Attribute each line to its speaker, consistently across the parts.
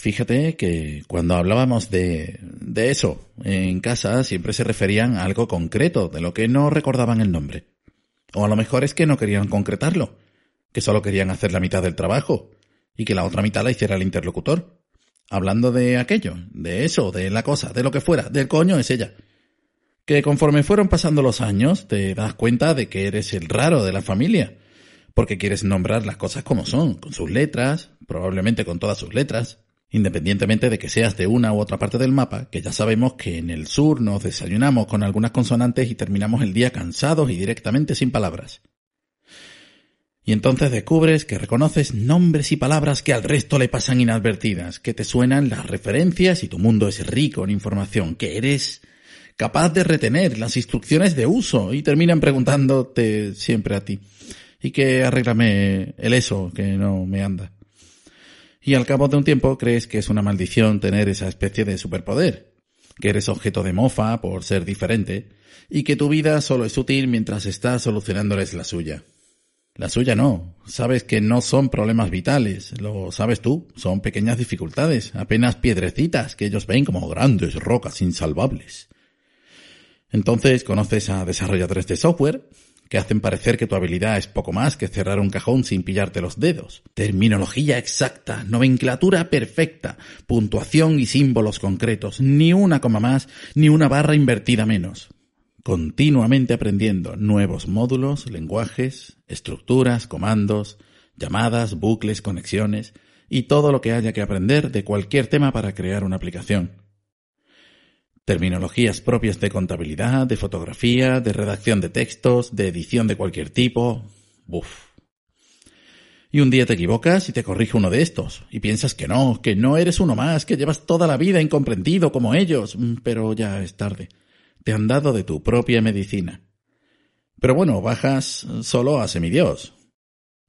Speaker 1: fíjate que cuando hablábamos de, de eso en casa siempre se referían a algo concreto, de lo que no recordaban el nombre. O a lo mejor es que no querían concretarlo, que solo querían hacer la mitad del trabajo y que la otra mitad la hiciera el interlocutor. Hablando de aquello, de eso, de la cosa, de lo que fuera, del coño es ella. Que conforme fueron pasando los años te das cuenta de que eres el raro de la familia, porque quieres nombrar las cosas como son, con sus letras, probablemente con todas sus letras, independientemente de que seas de una u otra parte del mapa, que ya sabemos que en el sur nos desayunamos con algunas consonantes y terminamos el día cansados y directamente sin palabras. Y entonces descubres que reconoces nombres y palabras que al resto le pasan inadvertidas, que te suenan las referencias y tu mundo es rico en información, que eres capaz de retener las instrucciones de uso y terminan preguntándote siempre a ti. Y que arréglame el eso que no me anda y al cabo de un tiempo crees que es una maldición tener esa especie de superpoder, que eres objeto de mofa por ser diferente, y que tu vida solo es útil mientras estás solucionándoles la suya. La suya no, sabes que no son problemas vitales, lo sabes tú, son pequeñas dificultades, apenas piedrecitas que ellos ven como grandes rocas insalvables. Entonces conoces a desarrolladores de software que hacen parecer que tu habilidad es poco más que cerrar un cajón sin pillarte los dedos. Terminología exacta, nomenclatura perfecta, puntuación y símbolos concretos, ni una coma más, ni una barra invertida menos. Continuamente aprendiendo nuevos módulos, lenguajes, estructuras, comandos, llamadas, bucles, conexiones y todo lo que haya que aprender de cualquier tema para crear una aplicación terminologías propias de contabilidad, de fotografía, de redacción de textos, de edición de cualquier tipo. Buf. Y un día te equivocas y te corrige uno de estos, y piensas que no, que no eres uno más, que llevas toda la vida incomprendido como ellos, mm, pero ya es tarde. Te han dado de tu propia medicina. Pero bueno, bajas solo a semidios.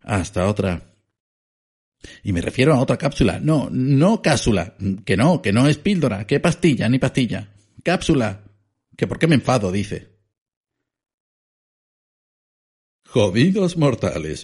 Speaker 1: Hasta otra. Y me refiero a otra cápsula. No, no cápsula. Que no, que no es píldora, que pastilla, ni pastilla. Cápsula. Que por qué me enfado, dice.
Speaker 2: Jodidos mortales.